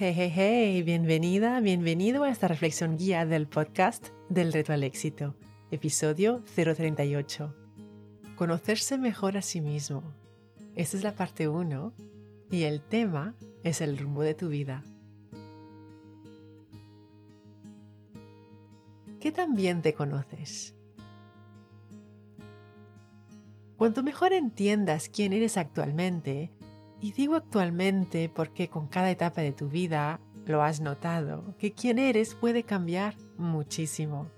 Hey, hey, hey, bienvenida, bienvenido a esta reflexión guía del podcast del reto al éxito, episodio 038. Conocerse mejor a sí mismo. Esta es la parte 1 y el tema es el rumbo de tu vida. ¿Qué tan bien te conoces? Cuanto mejor entiendas quién eres actualmente, y digo actualmente porque con cada etapa de tu vida lo has notado, que quién eres puede cambiar muchísimo.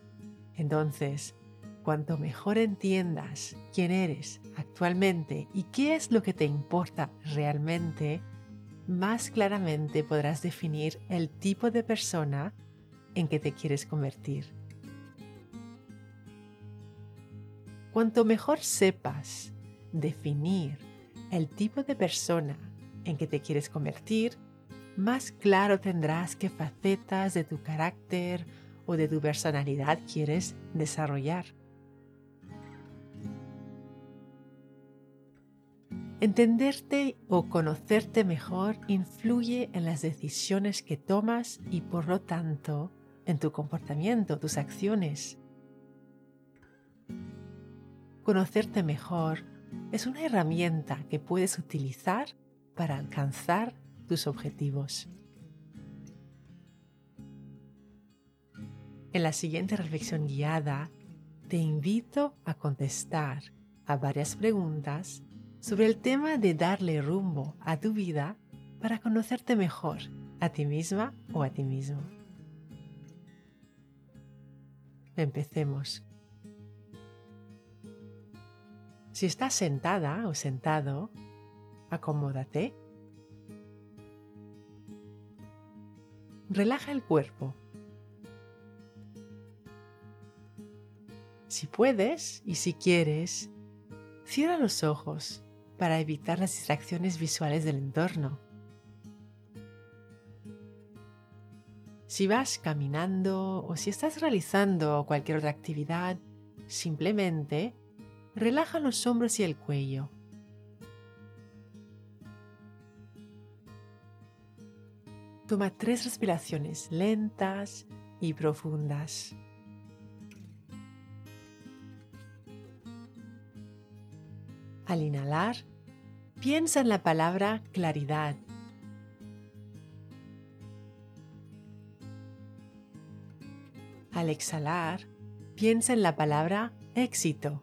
Entonces, cuanto mejor entiendas quién eres actualmente y qué es lo que te importa realmente, más claramente podrás definir el tipo de persona en que te quieres convertir. Cuanto mejor sepas definir el tipo de persona en que te quieres convertir, más claro tendrás qué facetas de tu carácter o de tu personalidad quieres desarrollar. Entenderte o conocerte mejor influye en las decisiones que tomas y por lo tanto en tu comportamiento, tus acciones. Conocerte mejor es una herramienta que puedes utilizar para alcanzar tus objetivos. En la siguiente reflexión guiada, te invito a contestar a varias preguntas sobre el tema de darle rumbo a tu vida para conocerte mejor a ti misma o a ti mismo. Empecemos. Si estás sentada o sentado, acomódate. Relaja el cuerpo. Si puedes y si quieres, cierra los ojos para evitar las distracciones visuales del entorno. Si vas caminando o si estás realizando cualquier otra actividad, simplemente Relaja los hombros y el cuello. Toma tres respiraciones lentas y profundas. Al inhalar, piensa en la palabra claridad. Al exhalar, piensa en la palabra éxito.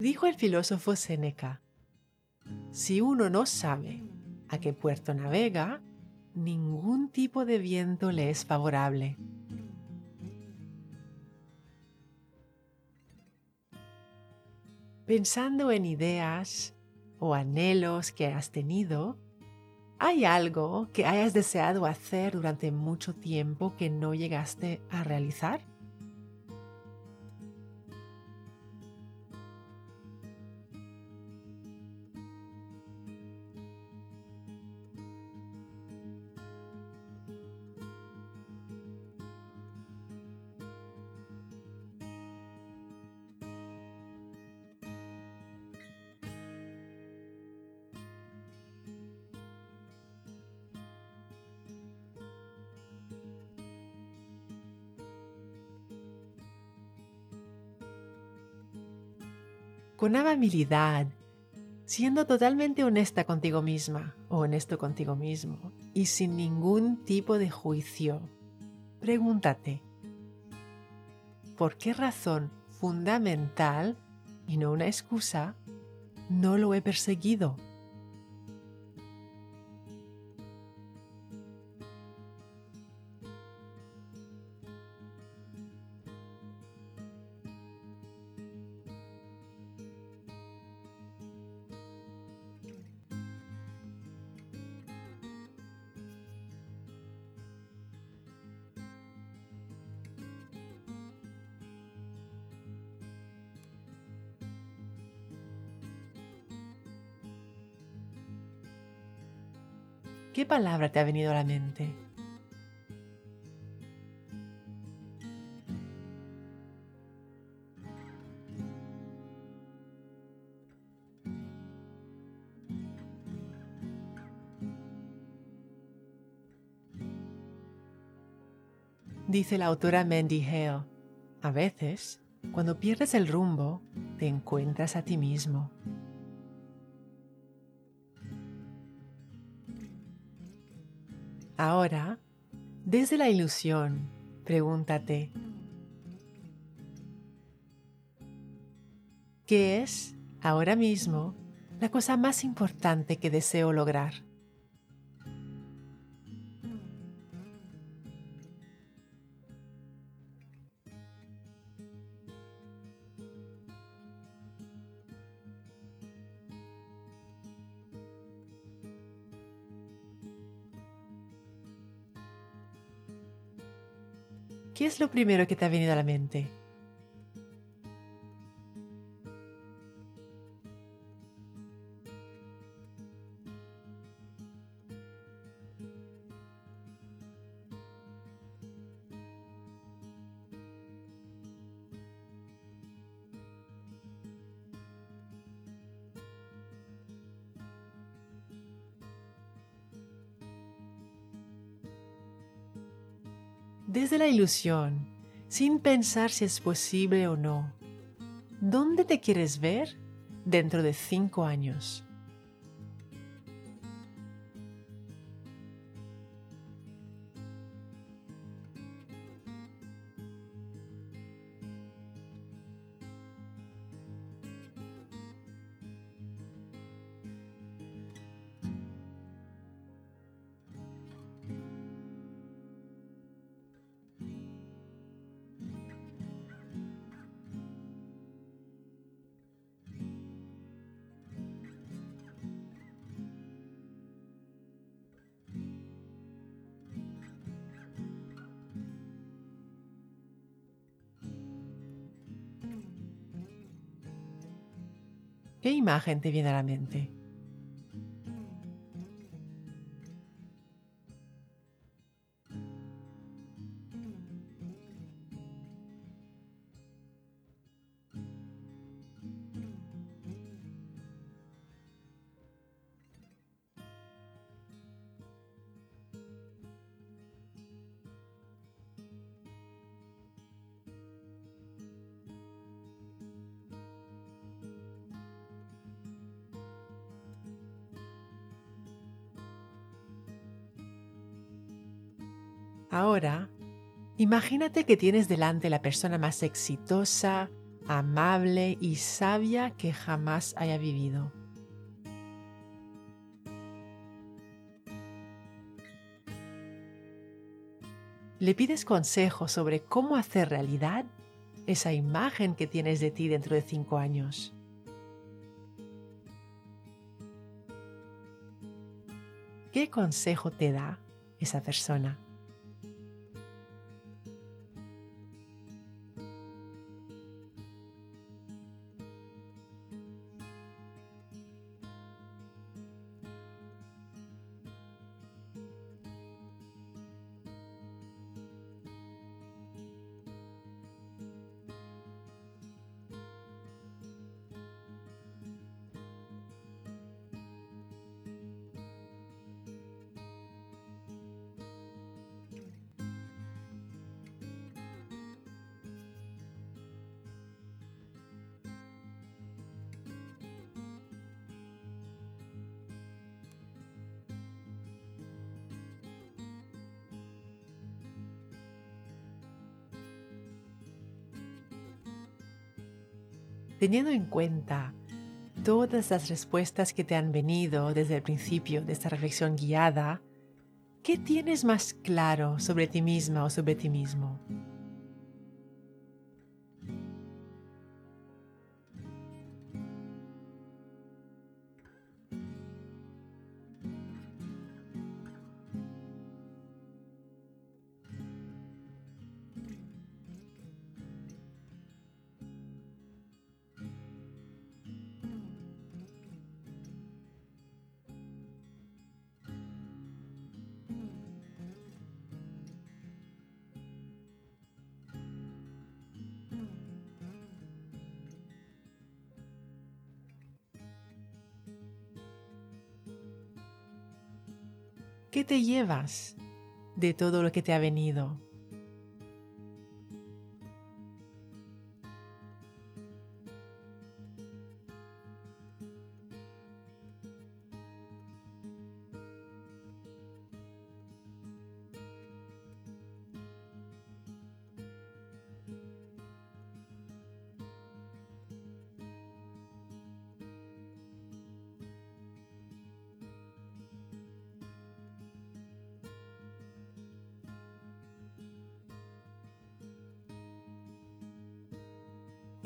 Dijo el filósofo Séneca, si uno no sabe a qué puerto navega, ningún tipo de viento le es favorable. Pensando en ideas o anhelos que has tenido, ¿hay algo que hayas deseado hacer durante mucho tiempo que no llegaste a realizar? Con amabilidad, siendo totalmente honesta contigo misma o honesto contigo mismo y sin ningún tipo de juicio. Pregúntate, ¿por qué razón fundamental y no una excusa no lo he perseguido? ¿Qué palabra te ha venido a la mente? Dice la autora Mandy Hale, a veces, cuando pierdes el rumbo, te encuentras a ti mismo. Ahora, desde la ilusión, pregúntate, ¿qué es, ahora mismo, la cosa más importante que deseo lograr? ¿Qué es lo primero que te ha venido a la mente? Desde la ilusión, sin pensar si es posible o no. ¿Dónde te quieres ver dentro de cinco años? ¿Qué imagen te viene a la mente? Ahora, imagínate que tienes delante la persona más exitosa, amable y sabia que jamás haya vivido. Le pides consejo sobre cómo hacer realidad esa imagen que tienes de ti dentro de cinco años. ¿Qué consejo te da esa persona? Teniendo en cuenta todas las respuestas que te han venido desde el principio de esta reflexión guiada, ¿qué tienes más claro sobre ti misma o sobre ti mismo? ¿Qué te llevas de todo lo que te ha venido?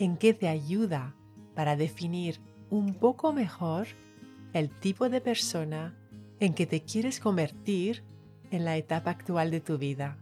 En qué te ayuda para definir un poco mejor el tipo de persona en que te quieres convertir en la etapa actual de tu vida.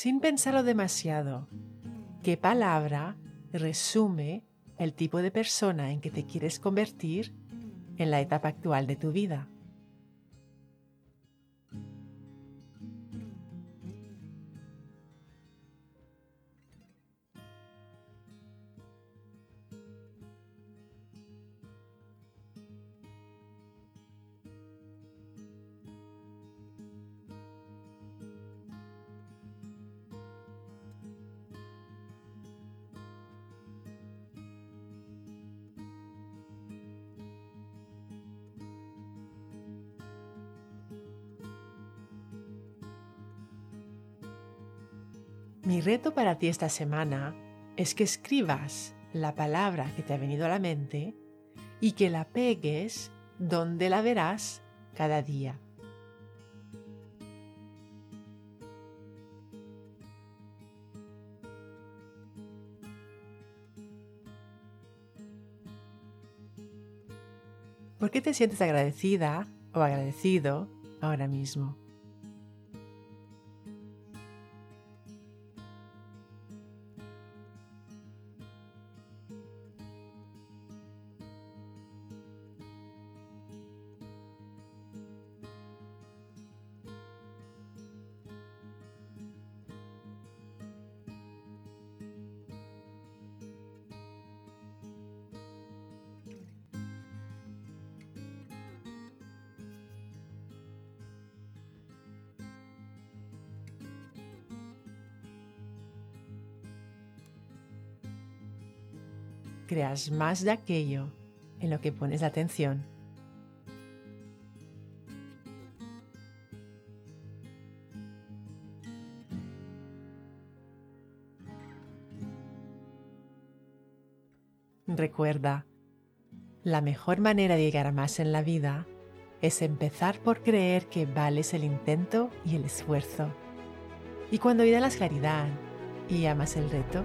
Sin pensarlo demasiado. ¿Qué palabra resume el tipo de persona en que te quieres convertir en la etapa actual de tu vida? Mi reto para ti esta semana es que escribas la palabra que te ha venido a la mente y que la pegues donde la verás cada día. ¿Por qué te sientes agradecida o agradecido ahora mismo? Creas más de aquello en lo que pones atención. Recuerda, la mejor manera de llegar a más en la vida es empezar por creer que vales el intento y el esfuerzo. Y cuando la claridad y amas el reto,